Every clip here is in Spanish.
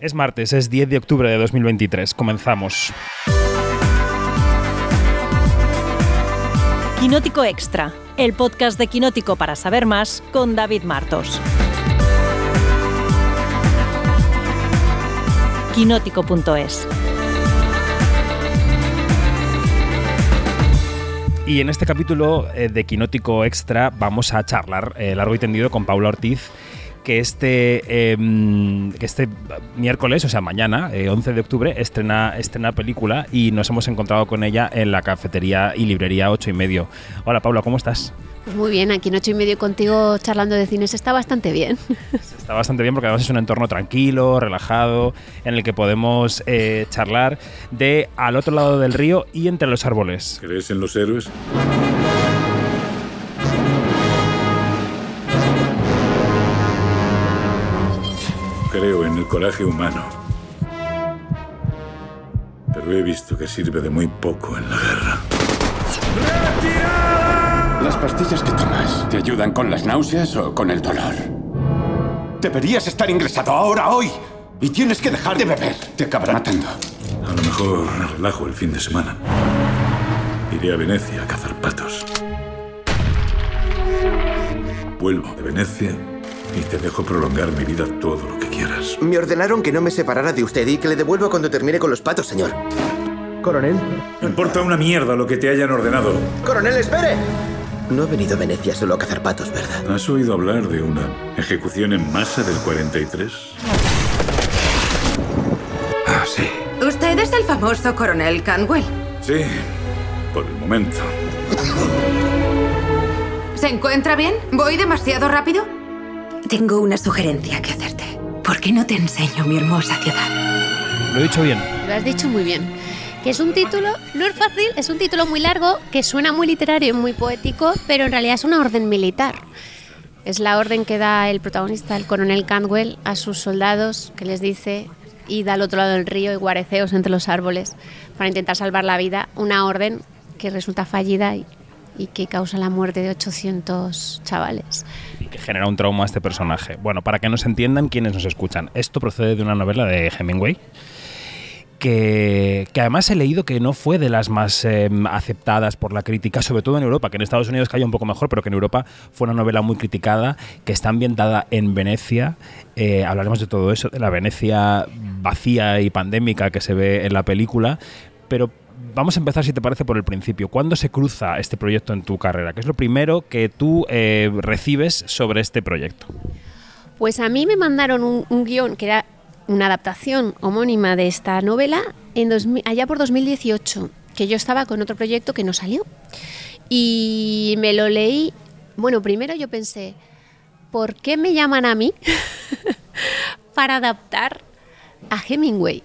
Es martes, es 10 de octubre de 2023. Comenzamos. Quinótico Extra, el podcast de Quinótico para saber más con David Martos. Quinótico.es Y en este capítulo eh, de Quinótico Extra vamos a charlar eh, largo y tendido con Paula Ortiz que este, em, que este miércoles, o sea, mañana, 11 eh, de octubre, estrena, estrena película y nos hemos encontrado con ella en la cafetería y librería 8 y medio. Hola Paula, ¿cómo estás? Pues muy bien, aquí en 8 y medio contigo charlando de cines está bastante bien. Está bastante bien porque además es un entorno tranquilo, relajado, en el que podemos eh, charlar de al otro lado del río y entre los árboles. ¿Crees en los héroes? Creo en el coraje humano. Pero he visto que sirve de muy poco en la guerra. ¿Las pastillas que tomas te ayudan con las náuseas o con el dolor? Deberías estar ingresado ahora, hoy. Y tienes que dejar de beber. Te acabará matando. A lo mejor me relajo el fin de semana. Iré a Venecia a cazar patos. Vuelvo de Venecia y te dejo prolongar mi vida todo lo que quieras. Me ordenaron que no me separara de usted y que le devuelva cuando termine con los patos, señor. Coronel. No importa una mierda lo que te hayan ordenado. ¡Coronel, espere! No ha venido a Venecia solo a cazar patos, ¿verdad? ¿Has oído hablar de una ejecución en masa del 43? Ah, sí. Usted es el famoso coronel Canwell. Sí, por el momento. ¿Se encuentra bien? ¿Voy demasiado rápido? Tengo una sugerencia que hacerte. ¿Por qué no te enseño mi hermosa ciudad? Lo he dicho bien. Lo has dicho muy bien. Que es un título, no es fácil, es un título muy largo, que suena muy literario y muy poético, pero en realidad es una orden militar. Es la orden que da el protagonista, el coronel Cantwell, a sus soldados, que les dice, id al otro lado del río y guareceos entre los árboles para intentar salvar la vida. Una orden que resulta fallida y, y que causa la muerte de 800 chavales. Que genera un trauma a este personaje. Bueno, para que nos entiendan quienes nos escuchan, esto procede de una novela de Hemingway. Que, que además he leído que no fue de las más eh, aceptadas por la crítica, sobre todo en Europa, que en Estados Unidos cayó un poco mejor, pero que en Europa fue una novela muy criticada, que está ambientada en Venecia. Eh, hablaremos de todo eso, de la Venecia vacía y pandémica que se ve en la película, pero vamos a empezar, si te parece, por el principio. ¿Cuándo se cruza este proyecto en tu carrera? ¿Qué es lo primero que tú eh, recibes sobre este proyecto? Pues a mí me mandaron un, un guion que era una adaptación homónima de esta novela en 2000 allá por 2018, que yo estaba con otro proyecto que no salió. Y me lo leí. Bueno, primero yo pensé, ¿por qué me llaman a mí para adaptar a Hemingway?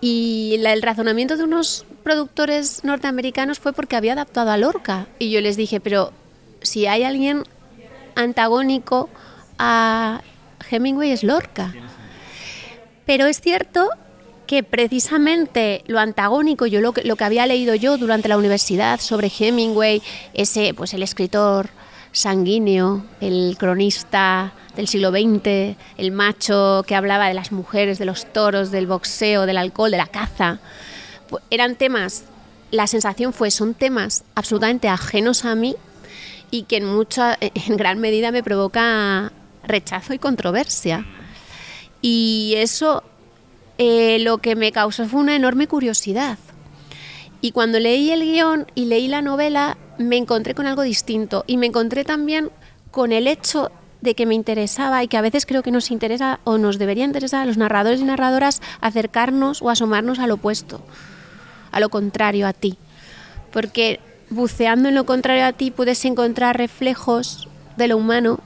Y el razonamiento de unos productores norteamericanos fue porque había adaptado a Lorca. Y yo les dije, pero si hay alguien antagónico a Hemingway es Lorca. Pero es cierto que precisamente lo antagónico, yo lo que, lo que había leído yo durante la universidad sobre Hemingway, ese, pues el escritor sanguíneo, el cronista del siglo XX, el macho que hablaba de las mujeres, de los toros, del boxeo, del alcohol, de la caza, eran temas, la sensación fue, son temas absolutamente ajenos a mí y que en mucha, en gran medida me provoca rechazo y controversia. Y eso eh, lo que me causó fue una enorme curiosidad. Y cuando leí el guion y leí la novela, me encontré con algo distinto. Y me encontré también con el hecho de que me interesaba y que a veces creo que nos interesa o nos debería interesar a los narradores y narradoras acercarnos o asomarnos al opuesto, a lo contrario a ti. Porque buceando en lo contrario a ti puedes encontrar reflejos de lo humano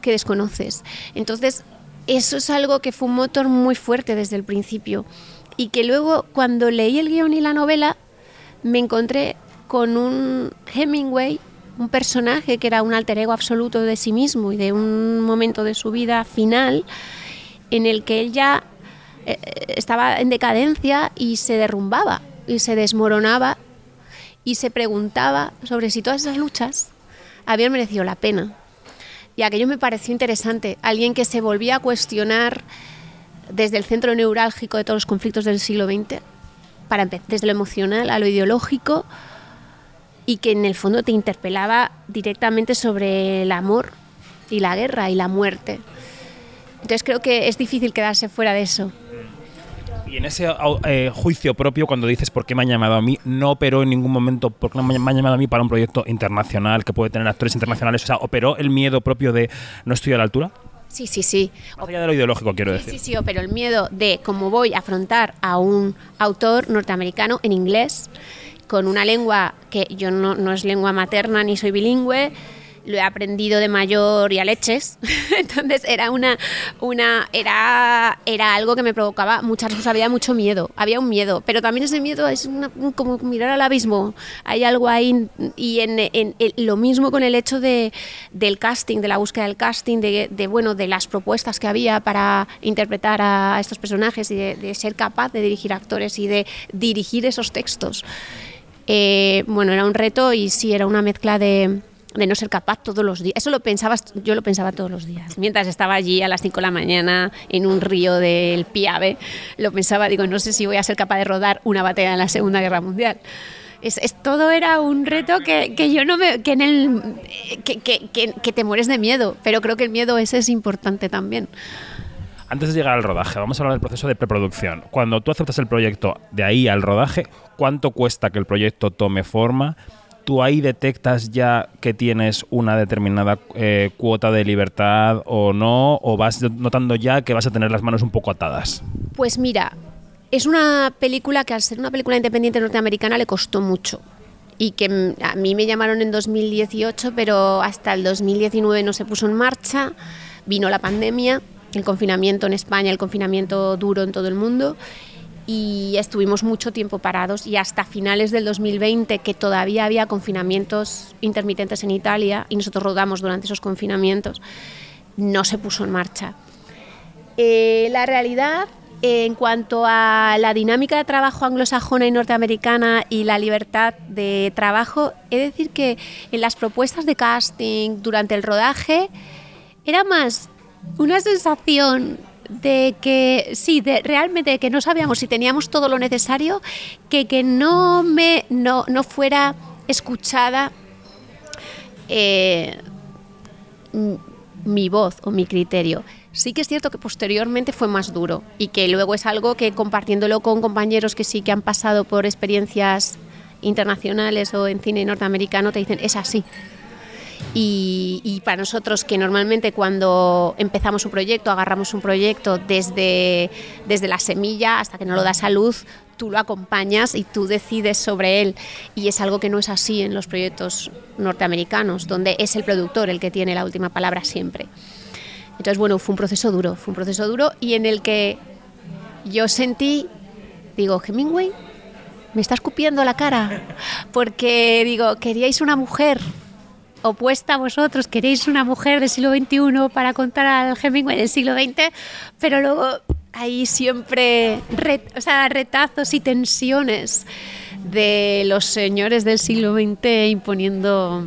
que desconoces. Entonces, eso es algo que fue un motor muy fuerte desde el principio y que luego cuando leí el guion y la novela me encontré con un Hemingway, un personaje que era un alter ego absoluto de sí mismo y de un momento de su vida final en el que él ya eh, estaba en decadencia y se derrumbaba y se desmoronaba y se preguntaba sobre si todas esas luchas habían merecido la pena. Y aquello me pareció interesante. Alguien que se volvía a cuestionar desde el centro neurálgico de todos los conflictos del siglo XX, para desde lo emocional a lo ideológico, y que en el fondo te interpelaba directamente sobre el amor y la guerra y la muerte. Entonces creo que es difícil quedarse fuera de eso. Y en ese eh, juicio propio, cuando dices por qué me han llamado a mí, no operó en ningún momento por qué me han llamado a mí para un proyecto internacional que puede tener actores internacionales. O sea, ¿operó el miedo propio de no estoy a la altura? Sí, sí, sí. Más allá de lo ideológico, quiero decir. Sí, sí, pero el miedo de cómo voy a afrontar a un autor norteamericano en inglés, con una lengua que yo no, no es lengua materna ni soy bilingüe, lo he aprendido de mayor y a leches. Entonces era una, una era, era algo que me provocaba mucha responsabilidad, mucho miedo. Había un miedo, pero también ese miedo es como mirar al abismo. Hay algo ahí y en, lo mismo con el hecho de, del casting, de la búsqueda del casting, de, bueno, de las propuestas que había para interpretar a estos personajes y de, ser capaz de dirigir actores y de dirigir esos textos. Eh, bueno, era un reto y sí, era una mezcla de de no ser capaz todos los días. Eso lo pensaba, yo lo pensaba todos los días. Mientras estaba allí a las 5 de la mañana en un río del Piave, lo pensaba, digo, no sé si voy a ser capaz de rodar una batalla en la Segunda Guerra Mundial. Es, todo era un reto que, que, yo no me que en el que, que, que, te mueres de miedo pero creo que el miedo ese es importante también antes de llegar al rodaje, vamos a hablar del proceso de preproducción. Cuando tú aceptas el proyecto de ahí al rodaje, ¿cuánto cuesta que el proyecto tome forma? Tú ahí detectas ya que tienes una determinada eh, cuota de libertad o no, o vas notando ya que vas a tener las manos un poco atadas? Pues mira, es una película que al ser una película independiente norteamericana le costó mucho. Y que a mí me llamaron en 2018, pero hasta el 2019 no se puso en marcha. Vino la pandemia, el confinamiento en España, el confinamiento duro en todo el mundo y estuvimos mucho tiempo parados y hasta finales del 2020 que todavía había confinamientos intermitentes en Italia y nosotros rodamos durante esos confinamientos, no se puso en marcha. Eh, la realidad en cuanto a la dinámica de trabajo anglosajona y norteamericana y la libertad de trabajo, he de decir que en las propuestas de casting durante el rodaje era más una sensación de que sí, de realmente que no sabíamos si teníamos todo lo necesario, que, que no me no, fuera escuchada eh, mi voz o mi criterio. Sí que es cierto que posteriormente fue más duro y que luego es algo que compartiéndolo con compañeros que sí que han pasado por experiencias internacionales o en cine norteamericano te dicen es así y, para nosotros que normalmente cuando empezamos un proyecto, agarramos un proyecto desde, desde la semilla hasta que no lo das a luz, tú lo acompañas y tú decides sobre él. Y es algo que no es así en los proyectos norteamericanos, donde es el productor el que tiene la última palabra siempre. Entonces, bueno, fue un proceso duro, fue un proceso duro y en el que yo sentí, digo, Hemingway, me está escupiendo la cara, porque digo, queríais una mujer opuesta a vosotros, queréis una mujer del siglo XXI para contar al Hemingway del siglo XX, pero luego hay siempre retazos y tensiones de los señores del siglo XX imponiendo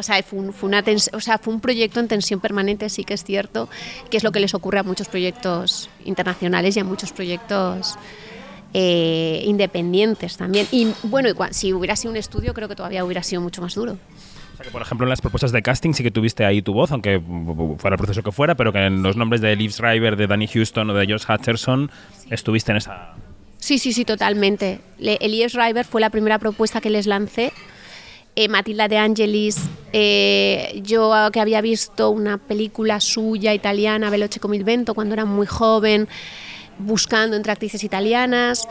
o sea, fue un, proyecto en tensión permanente, sí que es cierto, que es lo que les ocurre a muchos proyectos internacionales y a muchos proyectos eh, independientes también. Y bueno, si hubiera sido un estudio, creo que todavía hubiera sido mucho más duro por ejemplo, en las propuestas de casting sí que tuviste ahí tu voz, aunque fuera el proceso que fuera, pero que en los nombres de Liv Schreiber, de Danny Houston o de Josh Hutcherson estuviste en esa... Sí, sí, sí, totalmente. Elias Schreiber fue la primera propuesta que les lancé. Eh, Matilda de Angelis, eh, yo que había visto una película suya italiana, Veloce come vento, cuando era muy joven, buscando entre actrices italianas.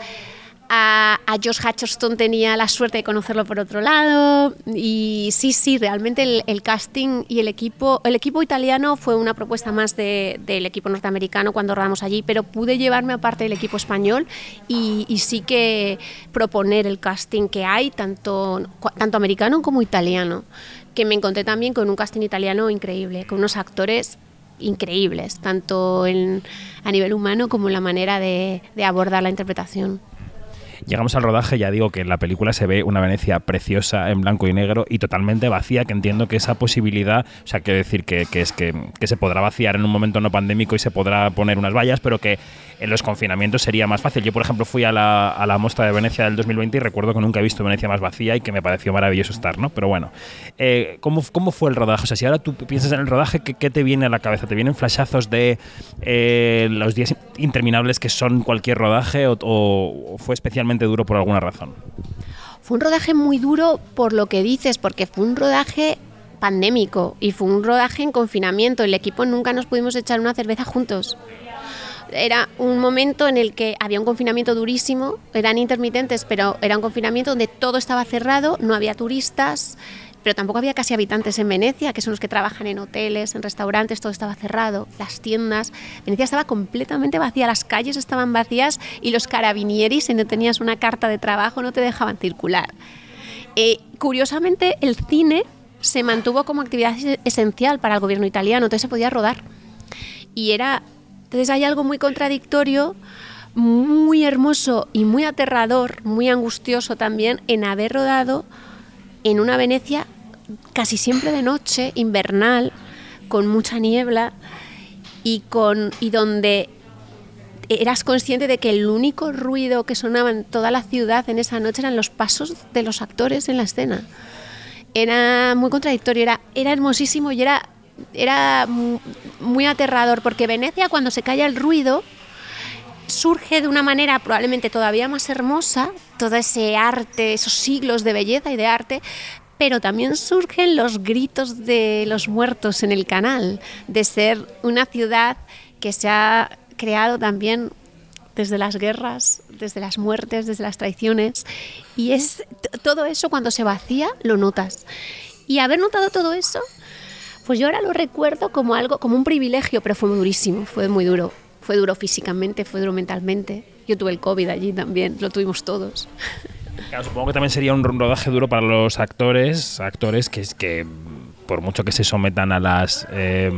A, Josh Hutcherson tenía la suerte de conocerlo por otro lado y sí, sí, realmente el, casting y el equipo, el equipo italiano fue una propuesta más del equipo norteamericano cuando rodamos allí, pero pude llevarme aparte del equipo español y, sí que proponer el casting que hay, tanto, tanto americano como italiano, que me encontré también con un casting italiano increíble, con unos actores increíbles, tanto a nivel humano como en la manera de abordar la interpretación. Llegamos al rodaje, ya digo que en la película se ve una Venecia preciosa en blanco y negro y totalmente vacía, que entiendo que esa posibilidad, o sea, quiero decir que, es que, se podrá vaciar en un momento no pandémico y se podrá poner unas vallas, pero que en los confinamientos sería más fácil. Yo, por ejemplo, fui a la, a la muestra de Venecia del 2020 y recuerdo que nunca he visto Venecia más vacía y que me pareció maravilloso estar, ¿no? Pero bueno, eh, ¿cómo, ¿cómo fue el rodaje? O sea, si ahora tú piensas en el rodaje, ¿qué, te viene a la cabeza? ¿Te vienen flashazos de eh, los días interminables que son cualquier rodaje o fue especialmente duro por alguna razón? Fue un rodaje muy duro por lo que dices, porque fue un rodaje pandémico y fue un rodaje en confinamiento. El equipo nunca nos pudimos echar una cerveza juntos. Era un momento en el que había un confinamiento durísimo, eran intermitentes, pero era un confinamiento donde todo estaba cerrado, no había turistas, pero tampoco había casi habitantes en Venecia, que son los que trabajan en hoteles, en restaurantes, todo estaba cerrado, las tiendas. Venecia estaba completamente vacía, las calles estaban vacías y los carabinieri, si no tenías una carta de trabajo, no te dejaban circular. Eh, curiosamente, el cine se mantuvo como actividad es- esencial para el gobierno italiano, entonces se podía rodar. Y era. Entonces hay algo muy contradictorio, muy hermoso y muy aterrador, muy angustioso también en haber rodado en una Venecia casi siempre de noche, invernal, con mucha niebla y, con, y donde eras consciente de que el único ruido que sonaba en toda la ciudad en esa noche eran los pasos de los actores en la escena. Era muy contradictorio, era, era hermosísimo y era, era mu- muy aterrador, porque Venecia cuando se calla el ruido surge de una manera probablemente todavía más hermosa, todo ese arte, esos siglos de belleza y de arte, pero también surgen los gritos de los muertos en el canal, de ser una ciudad que se ha creado también desde las guerras, desde las muertes, desde las traiciones. Y es todo eso cuando se vacía, lo notas. Y haber notado todo eso, pues yo ahora lo recuerdo como algo, como un privilegio, pero fue muy durísimo, fue muy duro. Fue duro físicamente, fue duro mentalmente. Yo tuve el COVID allí también, lo tuvimos todos. Claro, supongo que también sería un rodaje duro para los actores, actores que que por mucho que se sometan a las eh,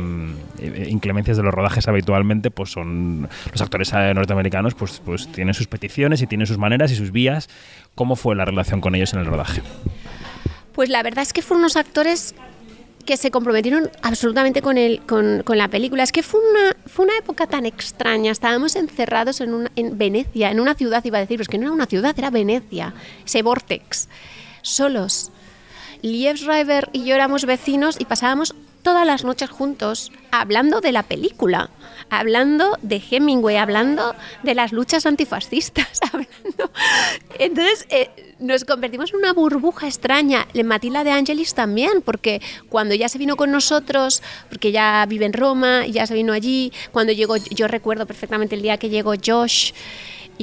inclemencias de los rodajes habitualmente, pues son los actores norteamericanos, pues, pues tienen sus peticiones y tienen sus maneras y sus vías. ¿Cómo fue la relación con ellos en el rodaje? Pues la verdad es que fueron unos actores que se comprometieron absolutamente con, el, con, con la película. Es que fue una, fue una época tan extraña. Estábamos encerrados en, una, en Venecia, en una ciudad, iba a decir, que no era una ciudad, era Venecia, ese vortex, solos. Liev Schreiber y yo éramos vecinos y pasábamos todas las noches juntos hablando de la película, hablando de Hemingway, hablando de las luchas antifascistas. Entonces eh, nos convertimos en una burbuja extraña. Matilda de Angelis también, porque cuando ya se vino con nosotros, porque ya vive en Roma, ya se vino allí, cuando llegó, yo recuerdo perfectamente el día que llegó Josh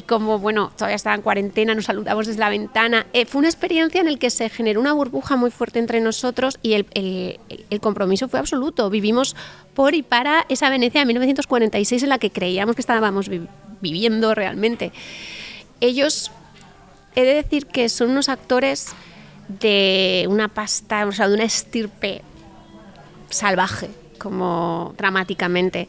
y como, bueno, todavía estaba en cuarentena, nos saludamos desde la ventana. Eh, fue una experiencia en la que se generó una burbuja muy fuerte entre nosotros y el, el- compromiso fue absoluto. Vivimos por y para esa Venecia de 1946 en la que creíamos que estábamos vi- viviendo realmente. Ellos, he de decir que son unos actores de una pasta, o sea, de una estirpe salvaje, como dramáticamente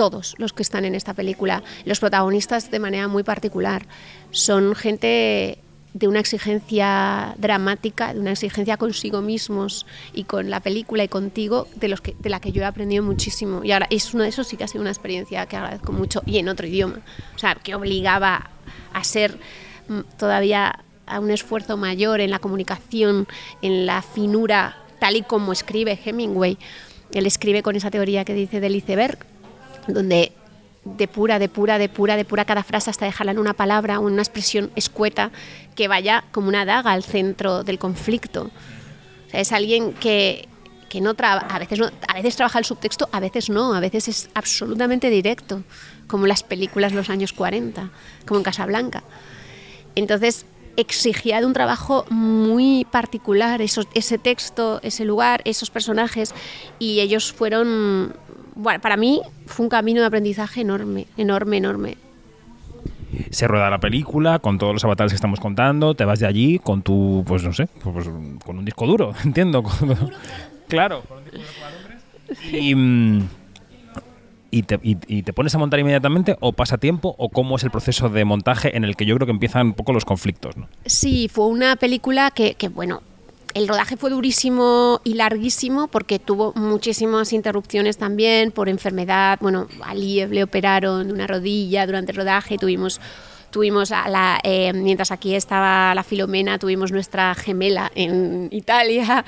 todos los que están en esta película, los protagonistas de manera muy particular, son gente de una exigencia dramática, de una exigencia consigo mismos y con la película y contigo, de, los que, de la que yo he aprendido muchísimo. Y ahora es uno de esos sí que ha sido una experiencia que agradezco mucho y en otro idioma. O sea, que obligaba a ser mm, todavía a un esfuerzo mayor en la comunicación, en la finura, tal y como escribe Hemingway. Él escribe con esa teoría que dice del iceberg, donde depura, depura, depura, depura cada frase hasta dejarla en una palabra una expresión escueta que vaya como una daga al centro del conflicto. O es alguien que, que no a veces no, a veces trabaja el subtexto, a veces no, a veces es absolutamente directo, como las películas de los años 40, como en Casablanca. Entonces exigía de un trabajo muy particular esos- ese texto, ese lugar, esos personajes y ellos fueron, bueno, para mí fue un camino de aprendizaje enorme, enorme, enorme. Se rueda la película con todos los avatares que estamos contando, te vas de allí con tu, pues no sé, pues, con un disco duro, entiendo. con- claro, con un disco duro para Londres. Y, mm, y te, y- y te pones a montar inmediatamente o pasa tiempo o cómo es el proceso de montaje en el que yo creo que empiezan un poco los conflictos. ¿no? Sí, fue una película que, que, bueno, el rodaje fue durísimo y larguísimo porque tuvo muchísimas interrupciones también por enfermedad. Bueno, a Liev le operaron de una rodilla durante el rodaje, tuvimos tuvimos a la eh, mientras aquí estaba la Filomena, tuvimos nuestra gemela en Italia.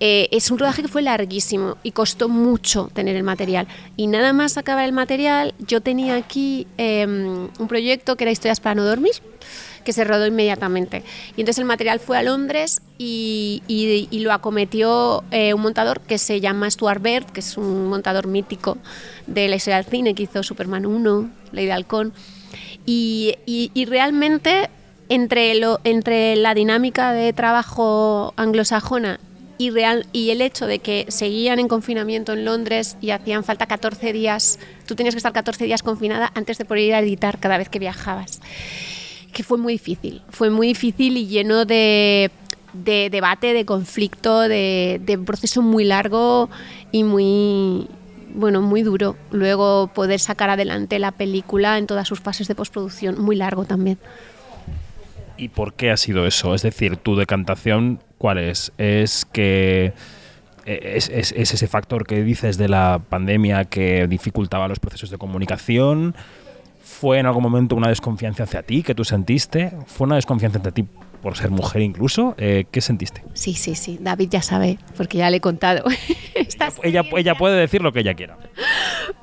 Eh, es un rodaje que fue larguísimo y costó mucho tener el material. Y nada más acabar el material, yo tenía aquí eh, un proyecto que era Historias para no dormir, que se rodó inmediatamente. Y entonces el material fue a Londres y, y- y lo acometió eh, un montador que se llama Stuart Baird, que es un montador mítico de la historia del cine, que hizo Superman 1, Ley de Halcón. Y, y- realmente entre, lo, entre la dinámica de trabajo anglosajona y, real, y el hecho de que seguían en confinamiento en Londres y hacían falta 14 días, tú tenías que estar 14 días confinada antes de poder ir a editar cada vez que viajabas que fue muy difícil. Fue muy difícil y lleno de, de debate, de conflicto, de, un proceso muy largo y muy, bueno, muy duro. Luego poder sacar adelante la película en todas sus fases de postproducción, muy largo también. ¿Y por qué ha sido eso? Es decir, tu decantación, ¿cuál es? ¿Es que es, es- es ese factor que dices de la pandemia que dificultaba los procesos de comunicación? ¿Fue en algún momento una desconfianza hacia ti que tú sentiste? ¿Fue una desconfianza hacia ti por ser mujer incluso? Eh, ¿Qué sentiste? Sí, sí, sí. David ya sabe, porque ya le he contado. Ella, ella puede decir lo que ella quiera.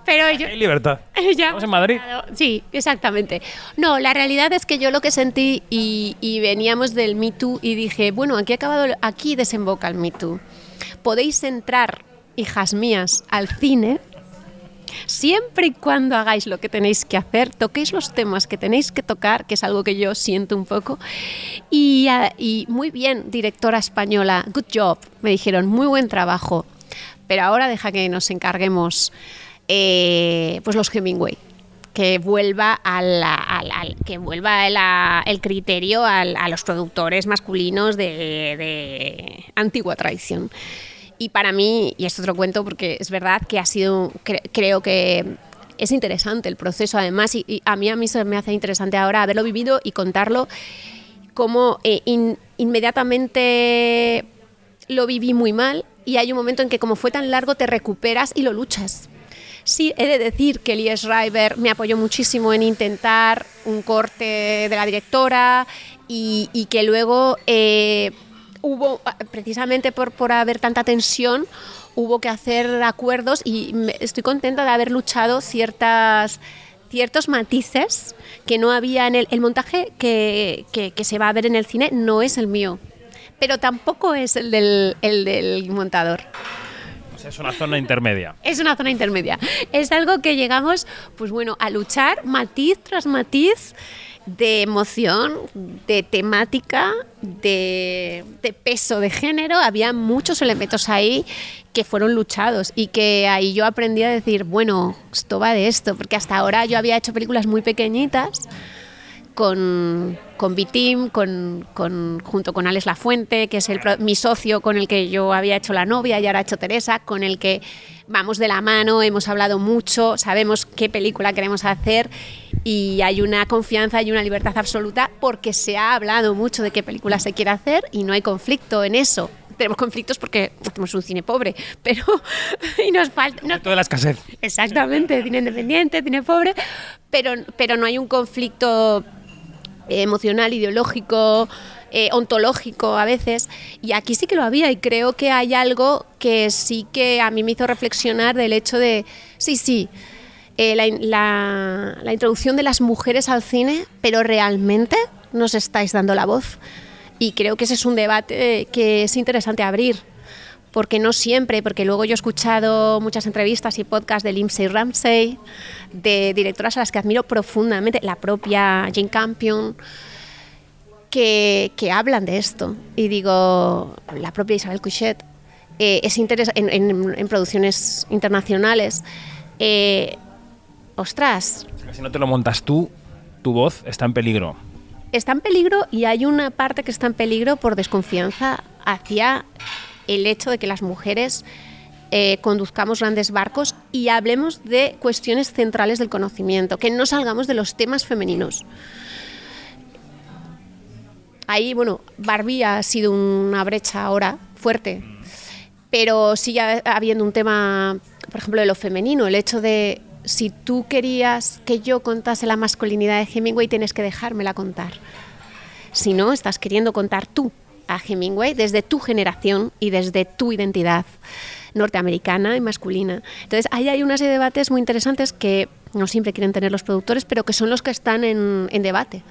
Pero yo, Hay libertad. Estamos en Madrid. Sí, exactamente. No, la realidad es que yo lo que sentí y, y veníamos del Me Too y dije, bueno, aquí acabado, aquí desemboca el Me Too. Podéis entrar, hijas mías, al cine siempre y cuando hagáis lo que tenéis que hacer, toquéis los temas que tenéis que tocar, que es algo que yo siento un poco. Y, ah, muy bien, directora española, good job, me dijeron, muy buen trabajo. Pero ahora deja que nos encarguemos eh, pues los Hemingway que vuelva que vuelva el criterio a los productores masculinos de, de antigua tradición. Y para mí, y esto te lo cuento porque es verdad que ha sido, cre- creo que es interesante el proceso además y, y a mí a mí se me hace interesante ahora haberlo vivido y contarlo como eh, in- inmediatamente lo viví muy mal y hay un momento en que como fue tan largo te recuperas y lo luchas. Sí, he de decir que Lee Schreiber me apoyó muchísimo en intentar un corte de la directora y, y que luego eh, hubo, precisamente por, por haber tanta tensión, hubo que hacer acuerdos y me- estoy contenta de haber luchado ciertas ciertos matices que no había en el, el montaje que, que- que se va a ver en el cine no es el mío pero tampoco es el del, el del montador O sea, es una zona intermedia. es una zona intermedia. Es algo que llegamos, pues bueno, a luchar matiz tras matiz de emoción, de temática, de, peso de género. Había muchos elementos ahí que fueron luchados y que ahí yo aprendí a decir, bueno, esto va de esto, porque hasta ahora yo había hecho películas muy pequeñitas con, con Bitim, con, con, junto con Alex Lafuente, que es mi socio con el que yo había hecho La novia y ahora he hecho Teresa, con el que vamos de la mano, hemos hablado mucho, sabemos qué película queremos hacer y hay una confianza y una libertad absoluta porque se ha hablado mucho de qué película se quiere hacer y no hay conflicto en eso. Tenemos conflictos porque hacemos un cine pobre, pero y nos falta, Toda la escasez. Exactamente, cine independiente, cine pobre, pero, pero no hay un conflicto eh, emocional, ideológico, eh, ontológico a veces. Y aquí sí que lo había y creo que hay algo que sí que a mí me hizo reflexionar del hecho de, sí, sí, eh, la, la- la introducción de las mujeres al cine, pero realmente nos estáis dando la voz. Y creo que ese es un debate que es interesante abrir porque no siempre, porque luego yo he escuchado muchas entrevistas y podcasts de Lindsay Ramsey, de directoras a las que admiro profundamente, la propia Jane Campion, que, que hablan de esto. Y digo, la propia Isabel Couchet, eh, es en, en- en producciones internacionales. eh, ostras, Si no te lo montas tú, tu voz está en peligro. está en peligro y hay una parte que está en peligro por desconfianza hacia el hecho de que las mujeres eh, conduzcamos grandes barcos y hablemos de cuestiones centrales del conocimiento, que no salgamos de los temas femeninos. Ahí, bueno, Barbie ha sido una brecha ahora fuerte, pero sigue habiendo un tema, por ejemplo, de lo femenino, el hecho de si tú querías que yo contase la masculinidad de Hemingway, tienes que dejármela contar. Si no, estás queriendo contar tú a Hemingway desde tu generación y desde tu identidad norteamericana y masculina. Entonces, ahí hay una debates muy interesantes que no siempre quieren tener los productores, pero que son los que están en debate.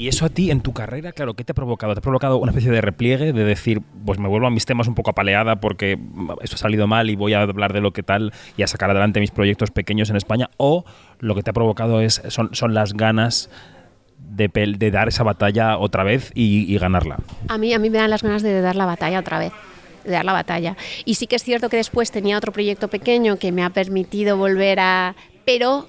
Y eso a ti, en tu carrera, claro, ¿qué te ha provocado? ¿Te ha provocado una especie de repliegue, de decir, pues me vuelvo a mis temas un poco apaleada porque esto ha salido mal y voy a hablar de lo que tal y a sacar adelante mis proyectos pequeños en España? ¿O lo que te ha provocado es, son, son las ganas de, de dar esa batalla otra vez y, ganarla? A mí, a mí me dan las ganas de dar la batalla otra vez de dar la batalla. Y sí que es cierto que después tenía otro proyecto pequeño que me ha permitido volver a... Pero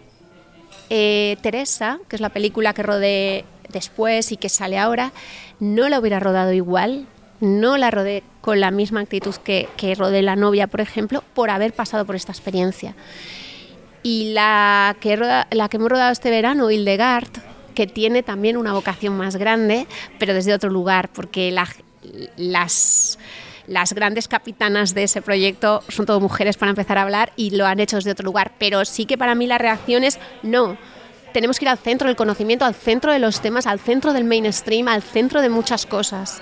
eh, Teresa, que es la película que rodé después y que sale ahora, no la hubiera rodado igual, no la rodé con la misma actitud que, que rodé La novia, por ejemplo, por haber pasado por esta experiencia. Y la que, roda, la que hemos rodado este verano, Hildegard, que tiene también una vocación más grande, pero desde otro lugar, porque la, las las grandes capitanas de ese proyecto son todo mujeres para empezar a hablar y lo han hecho desde otro lugar. Pero sí que para mí la reacción es no. Tenemos que ir al centro del conocimiento, al centro de los temas, al centro del mainstream, al centro de muchas cosas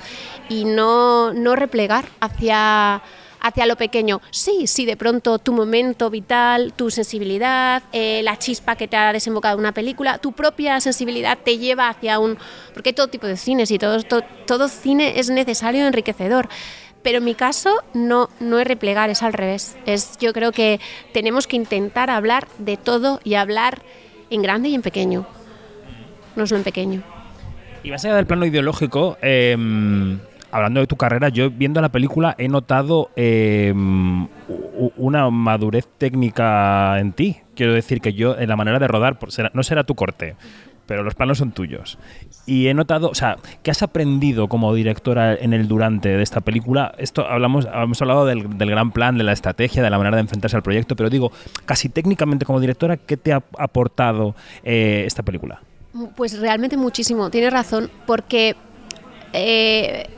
y no, no replegar hacia, hacia lo pequeño. Sí, sí, de pronto tu momento vital, tu sensibilidad, eh, la chispa que te ha desembocado una película, tu propia sensibilidad te lleva hacia un... Porque hay todo tipo de cines y todo, todo, todo cine es necesario enriquecedor. Pero en mi caso no, no es replegar, es al revés. Es, yo creo que tenemos que intentar hablar de todo y hablar en grande y en pequeño, no solo en pequeño. Y más allá del plano ideológico, eh, hablando de tu carrera, yo viendo la película he notado eh, una madurez técnica en ti. Quiero decir que yo, en la manera de rodar, no será tu corte, pero los planos son tuyos. Y he notado, o sea, ¿qué has aprendido como directora en el durante de esta película? Esto hablamos, hemos hablado del, del, gran plan, de la estrategia, de la manera de enfrentarse al proyecto, pero digo, casi técnicamente como directora, ¿qué te ha aportado eh, esta película? Pues realmente muchísimo, tienes razón, porque eh,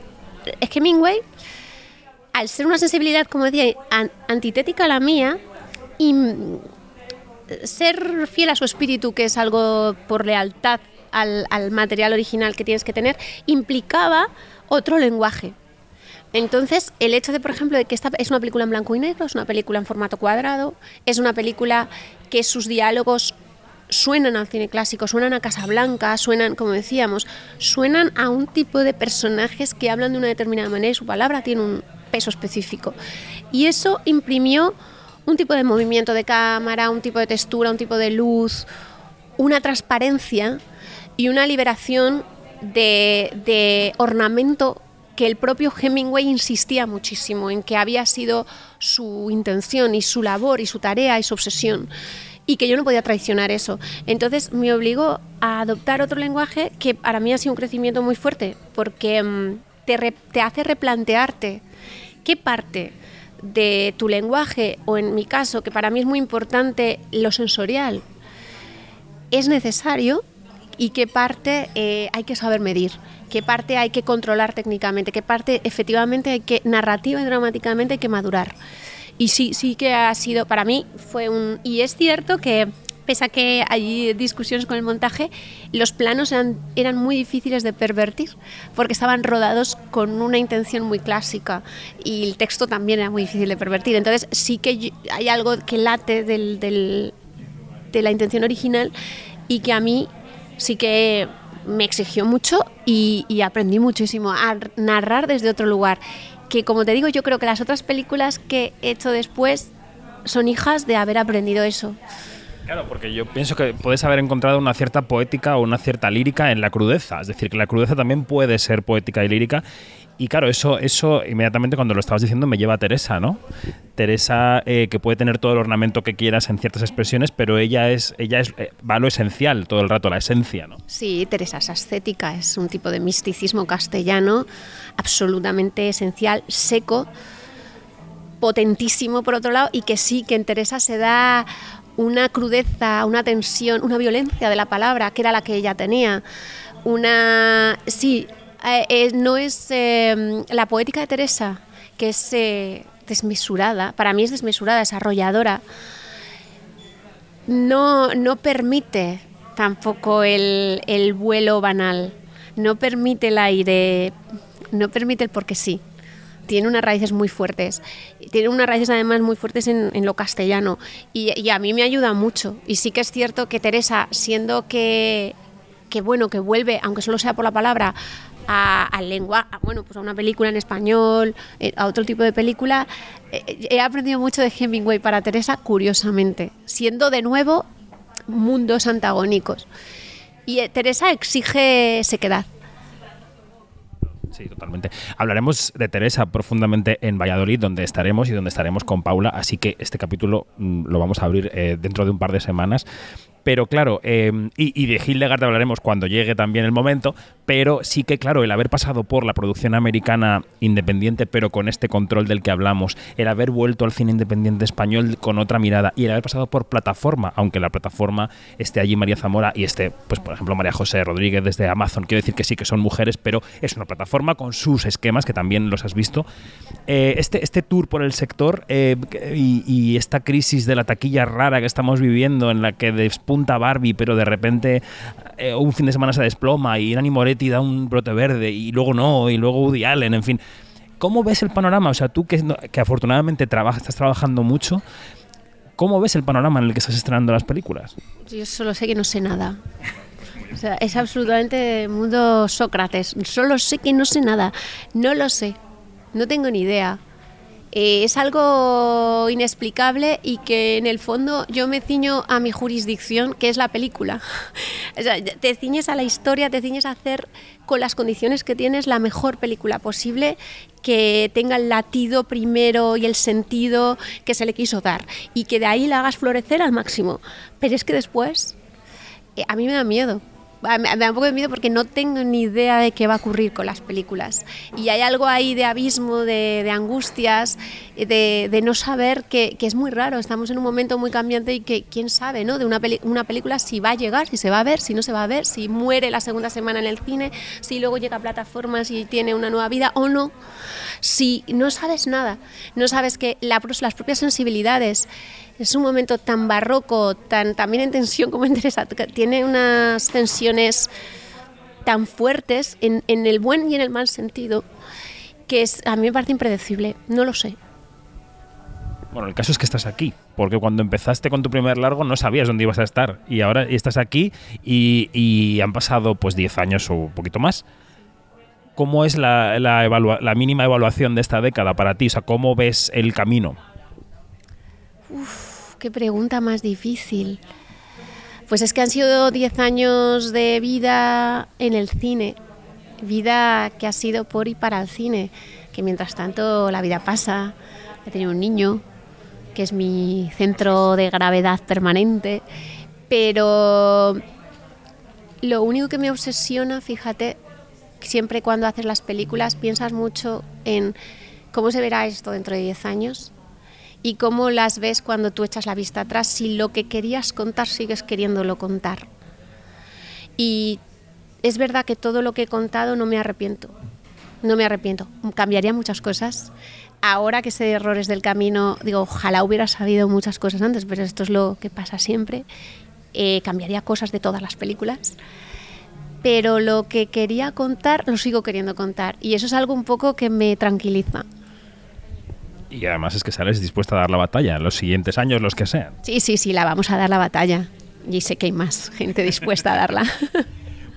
es que Mingway, al ser una sensibilidad, como decía, an antitética a la mía, y ser fiel a su espíritu, que es algo por lealtad al, al material original que tienes que tener, implicaba otro lenguaje. Entonces, el hecho de, por ejemplo, de que esta es una película en blanco y negro, es una película en formato cuadrado, es una película que sus diálogos suenan al cine clásico, suenan a Casablanca, suenan, como decíamos, suenan a un tipo de personajes que hablan de una determinada manera y su palabra tiene un peso específico. Y eso imprimió un tipo de movimiento de cámara, un tipo de textura, un tipo de luz, una transparencia y una liberación de, ornamento que el propio Hemingway insistía muchísimo en que había sido su intención y su labor y su tarea y su obsesión y que yo no podía traicionar eso. Entonces me obligó a adoptar otro lenguaje que para mí ha sido un crecimiento muy fuerte porque um, te, re, te hace replantearte qué parte de tu lenguaje, o en mi caso, que para mí es muy importante lo sensorial, es necesario y qué parte eh, hay que saber medir, qué parte hay que controlar técnicamente, qué parte efectivamente hay que, narrativa y dramáticamente hay que madurar. Y sí, sí que ha sido, para mí fue un... Y es cierto que pese a que hay discusiones con el montaje, los planos eran, muy difíciles de pervertir, porque estaban rodados con una intención muy clásica y el texto también era muy difícil de pervertir. Entonces sí que hay algo que late de la intención original y que a mí sí que me exigió mucho y aprendí muchísimo a narrar desde otro lugar. Que como te digo, yo creo que las otras películas que he hecho después son hijas de haber aprendido eso. Claro, porque yo pienso que puedes haber encontrado una cierta poética o una cierta lírica en la crudeza. Es decir, que la crudeza también puede ser poética y lírica. Y claro, eso, eso inmediatamente cuando lo estabas diciendo me lleva a Teresa, ¿no? Teresa eh, que puede tener todo el ornamento que quieras en ciertas expresiones, pero ella es, ella es eh, va a lo esencial todo el rato, la esencia, ¿no? Sí, Teresa es ascética, es un tipo de misticismo castellano absolutamente esencial, seco, potentísimo por otro lado y que sí, que en Teresa se da una crudeza, una tensión, una violencia de la palabra, que era la que ella tenía. Una. Sí, eh, eh, no es eh, la poética de Teresa, que es desmesurada, para mí es desmesurada, es arrolladora. No, no permite tampoco el, el vuelo banal, no permite el aire, no permite el porque sí tiene unas raíces muy fuertes. Tiene unas raíces además muy fuertes en, lo castellano. Y, a mí me ayuda mucho. Y sí que es cierto que Teresa, siendo que, bueno, que vuelve, aunque solo sea por la palabra, al lengua, bueno, pues a una película en español, eh, a otro tipo de película, eh, he aprendido mucho de Hemingway para Teresa, curiosamente, siendo de nuevo mundos antagónicos. Y eh, Teresa exige sequedad. Totalmente. Hablaremos de Teresa profundamente en Valladolid, donde estaremos y donde estaremos con Paula, así que este capítulo mm, lo vamos a abrir eh, dentro de un par de semanas. Pero claro, em, y, de Hildegard hablaremos cuando llegue también el momento, pero sí que claro, el haber pasado por la producción americana independiente, pero con este control del que hablamos, el haber vuelto al cine independiente español con otra mirada y el haber pasado por plataforma, aunque la plataforma esté allí María Zamora y esté, pues por ejemplo, María José Rodríguez desde Amazon, quiero decir que sí que son mujeres, pero es una plataforma con sus esquemas, que también los has visto. Eh, este, este tour por el sector eh, y, y esta crisis de la taquilla rara que estamos viviendo, en la que después punta Barbie, pero de repente eh, un fin de semana se desploma y Nani Moretti da un brote verde y luego no, y luego Woody Allen, en fin. ¿Cómo ves el panorama? O sea, tú que, que afortunadamente trabajas, estás trabajando mucho, ¿cómo ves el panorama en el que estás estrenando las películas? Yo solo sé que no sé nada. O sea, es absolutamente mundo Sócrates. Solo sé que no sé nada. No lo sé. No tengo ni idea. Eh, es algo inexplicable y que en el fondo yo me ciño a mi jurisdicción, que es la película. te ciñes a la historia, te ciñes a hacer con las condiciones que tienes la mejor película posible que tenga el latido primero y el sentido que se le quiso dar y que de ahí la hagas florecer al máximo. Pero es que después eh, a mí me da miedo me da un poco de miedo porque no tengo ni idea de qué va a ocurrir con las películas. Y hay algo ahí de abismo, de, angustias, de, no saber que, es muy raro. Estamos en un momento muy cambiante y que quién sabe, ¿no? De una, una película si va a llegar, si se va a ver, si no se va a ver, si muere la segunda semana en el cine, si luego llega a plataformas y tiene una nueva vida o no. Si no sabes nada, no sabes que las propias sensibilidades es un momento tan barroco, tan también en tensión como interesante, tiene unas tensiones tan fuertes en, el buen y en el mal sentido que es, a mí me parece impredecible, no lo sé. Bueno, el caso es que estás aquí, porque cuando empezaste con tu primer largo no sabías dónde ibas a estar y ahora estás aquí y, han pasado pues 10 años o un poquito más. ¿Cómo es la, la mínima evaluación de esta década para ti? O sea, ¿cómo ves el camino? Uf, qué pregunta más difícil. Pues es que han sido 10 años de vida en el cine, vida que ha sido por y para el cine, que mientras tanto la vida pasa, he tenido un niño, que es mi centro de gravedad permanente, pero lo único que me obsesiona, fíjate, siempre cuando haces las películas piensas mucho en cómo se verá esto dentro de 10 años, y cómo las ves cuando tú echas la vista atrás, si lo que querías contar sigues queriéndolo contar. Y es verdad que todo lo que he contado no me arrepiento, no me arrepiento, cambiaría muchas cosas. Ahora que sé errores del camino, digo, ojalá hubiera sabido muchas cosas antes, pero esto es lo que pasa siempre. Eh, cambiaría cosas de todas las películas pero lo que quería contar lo sigo queriendo contar y eso es algo un poco que me tranquiliza. Y además es que sales dispuesta a dar la batalla en los siguientes años, los que sean. Sí, sí, sí, la vamos a dar la batalla. Y sé que hay más gente dispuesta a darla.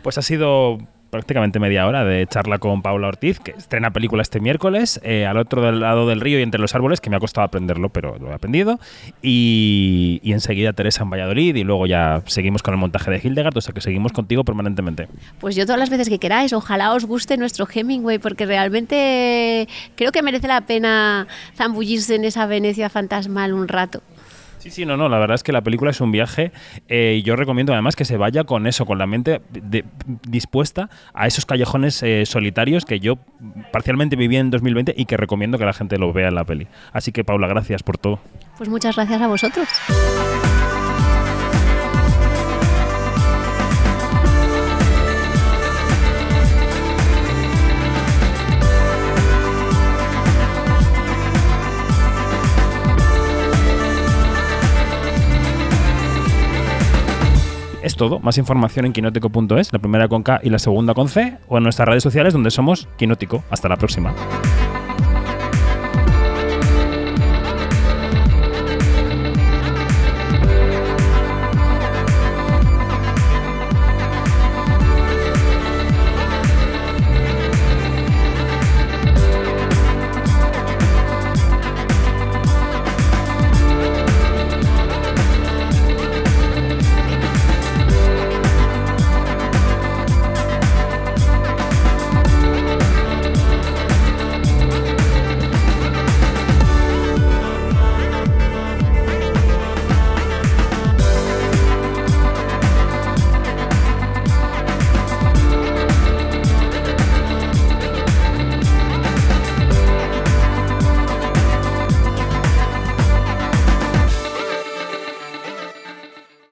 Pues ha sido prácticamente media hora de charla con Paula Ortiz, que estrena película este miércoles, eh, al otro lado del río y entre los árboles, que me ha costado aprenderlo, pero lo he aprendido. Y, enseguida Teresa en Valladolid y luego ya seguimos con el montaje de Hildegard, o sea que seguimos contigo permanentemente. Pues yo todas las veces que queráis, ojalá os guste nuestro Hemingway, porque realmente creo que merece la pena zambullirse en esa Venecia fantasmal un rato. Sí, sí, no, no, la verdad es que la película es un viaje eh, y yo recomiendo además que se vaya con eso, con la mente dispuesta a esos callejones eh, solitarios que yo parcialmente viví en 2020 y que recomiendo que la gente lo vea en la peli. Así que Paula, gracias por todo. Pues muchas gracias a vosotros. Es todo. Más información en quinótico.es, la primera con K y la segunda con C, o en nuestras redes sociales donde somos Quinótico. Hasta la próxima.